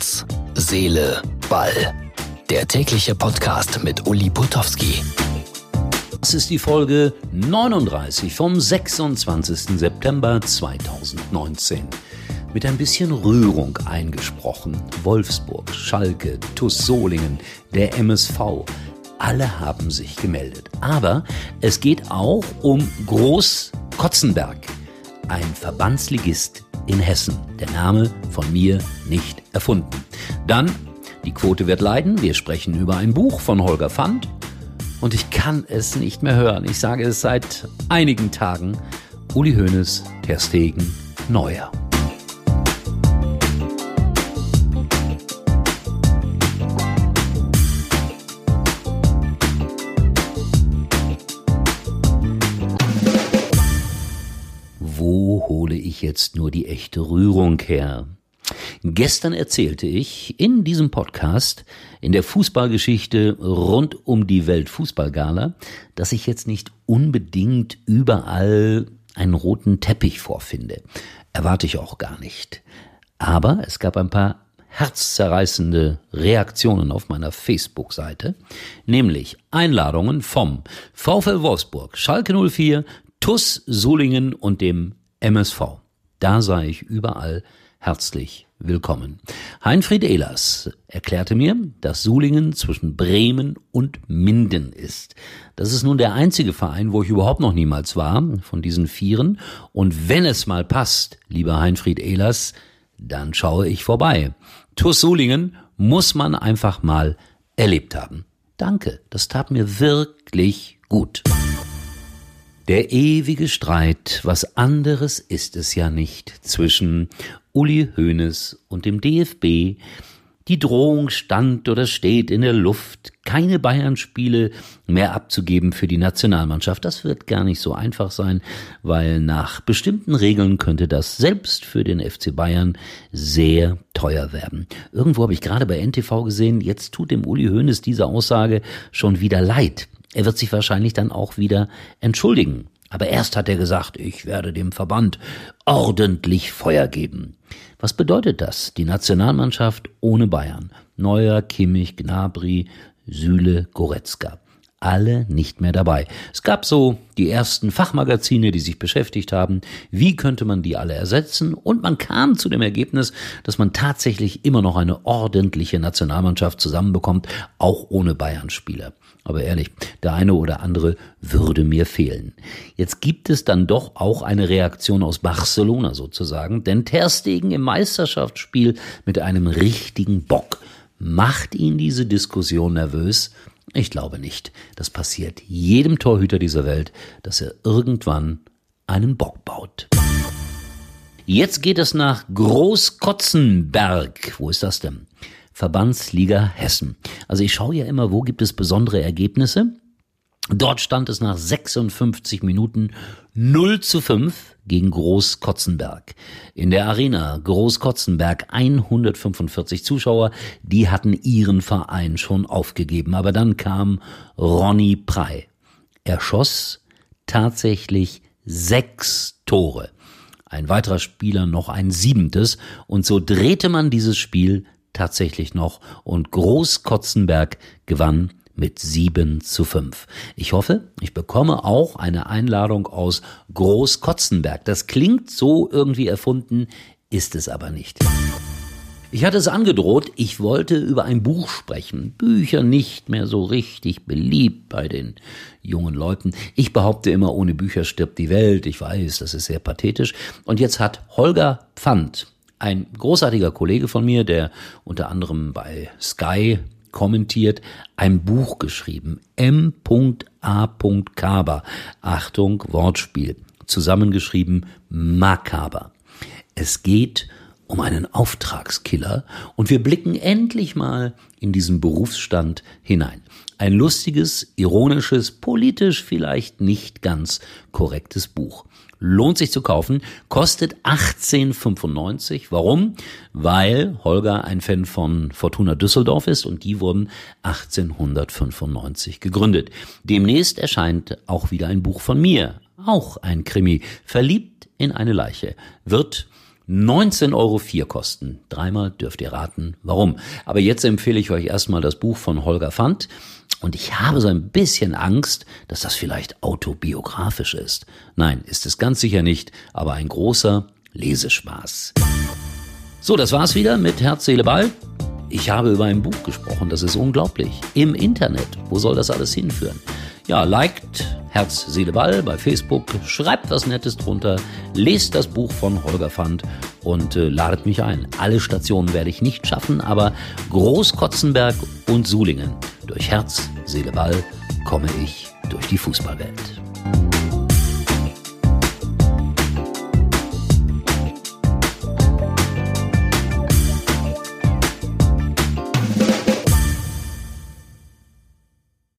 Herz, Seele, Ball. Der tägliche Podcast mit Uli Putowski. Das ist die Folge 39 vom 26. September 2019. Mit ein bisschen Rührung eingesprochen. Wolfsburg, Schalke, TuS Solingen, der MSV. Alle haben sich gemeldet. Aber es geht auch um Groß Kotzenberg, ein Verbandsligist in Hessen. Der Name von mir nicht erfunden. Dann, die Quote wird leiden. Wir sprechen über ein Buch von Holger Pfand. Und ich kann es nicht mehr hören. Ich sage es seit einigen Tagen. Uli Hoeneß, Ter Stegen, Neuer. Wo hole ich jetzt nur die echte Rührung her? Gestern erzählte ich in diesem Podcast in der Fußballgeschichte rund um die Weltfußballgala, dass ich jetzt nicht unbedingt überall einen roten Teppich vorfinde. Erwarte ich auch gar nicht. Aber es gab ein paar herzzerreißende Reaktionen auf meiner Facebook-Seite, nämlich Einladungen vom VfL Wolfsburg, Schalke 04, TUS Solingen und dem MSV. Da sei ich überall herzlich willkommen. Heinfried Ehlers erklärte mir, dass Sulingen zwischen Bremen und Minden ist. Das ist nun der einzige Verein, wo ich überhaupt noch niemals war, von diesen Vieren. Und wenn es mal passt, lieber Heinfried Ehlers, dann schaue ich vorbei. TuS Sulingen muss man einfach mal erlebt haben. Danke, das tat mir wirklich gut. Der ewige Streit, was anderes ist es ja nicht, zwischen Uli Hoeneß und dem DFB. Die Drohung stand oder steht in der Luft, keine Bayern-Spiele mehr abzugeben für die Nationalmannschaft. Das wird gar nicht so einfach sein, weil nach bestimmten Regeln könnte das selbst für den FC Bayern sehr teuer werden. Irgendwo habe ich gerade bei NTV gesehen, jetzt tut dem Uli Hoeneß diese Aussage schon wieder leid. Er wird sich wahrscheinlich dann auch wieder entschuldigen. Aber erst hat er gesagt, ich werde dem Verband ordentlich Feuer geben. Was bedeutet das? Die Nationalmannschaft ohne Bayern. Neuer, Kimmich, Gnabry, Süle, Goretzka alle nicht mehr dabei. Es gab so die ersten Fachmagazine, die sich beschäftigt haben, wie könnte man die alle ersetzen und man kam zu dem Ergebnis, dass man tatsächlich immer noch eine ordentliche Nationalmannschaft zusammenbekommt, auch ohne Bayern-Spieler. Aber ehrlich, der eine oder andere würde mir fehlen. Jetzt gibt es dann doch auch eine Reaktion aus Barcelona sozusagen, denn Ter Stegen im Meisterschaftsspiel mit einem richtigen Bock macht ihn diese Diskussion nervös ich glaube nicht. Das passiert jedem Torhüter dieser Welt, dass er irgendwann einen Bock baut. Jetzt geht es nach Großkotzenberg. Wo ist das denn? Verbandsliga Hessen. Also ich schaue ja immer, wo gibt es besondere Ergebnisse. Dort stand es nach 56 Minuten 0 zu 5 gegen Großkotzenberg. In der Arena Großkotzenberg 145 Zuschauer, die hatten ihren Verein schon aufgegeben. Aber dann kam Ronny Prey. Er schoss tatsächlich sechs Tore. Ein weiterer Spieler noch ein siebentes. Und so drehte man dieses Spiel tatsächlich noch und Großkotzenberg gewann mit 7 zu 5. Ich hoffe, ich bekomme auch eine Einladung aus Großkotzenberg. Das klingt so irgendwie erfunden, ist es aber nicht. Ich hatte es angedroht, ich wollte über ein Buch sprechen. Bücher nicht mehr so richtig beliebt bei den jungen Leuten. Ich behaupte immer, ohne Bücher stirbt die Welt. Ich weiß, das ist sehr pathetisch. Und jetzt hat Holger Pfand, ein großartiger Kollege von mir, der unter anderem bei Sky kommentiert, ein Buch geschrieben. M.A. Kaber. Achtung, Wortspiel. Zusammengeschrieben Makaber. Es geht um einen Auftragskiller und wir blicken endlich mal in diesen Berufsstand hinein. Ein lustiges, ironisches, politisch vielleicht nicht ganz korrektes Buch lohnt sich zu kaufen, kostet 18,95. Warum? Weil Holger ein Fan von Fortuna Düsseldorf ist und die wurden 1895 gegründet. Demnächst erscheint auch wieder ein Buch von mir, auch ein Krimi, verliebt in eine Leiche, wird 19,04 Euro kosten. Dreimal dürft ihr raten, warum. Aber jetzt empfehle ich euch erstmal das Buch von Holger Fand. Und ich habe so ein bisschen Angst, dass das vielleicht autobiografisch ist. Nein, ist es ganz sicher nicht, aber ein großer Lesespaß. So, das war's wieder mit Herz, Seele, Ball. Ich habe über ein Buch gesprochen, das ist unglaublich. Im Internet. Wo soll das alles hinführen? Ja, liked Herz, Seele, Ball bei Facebook, schreibt was Nettes drunter, lest das Buch von Holger Fand und äh, ladet mich ein. Alle Stationen werde ich nicht schaffen, aber Großkotzenberg und Sulingen. Durch Herz, Seele, Ball komme ich durch die Fußballwelt.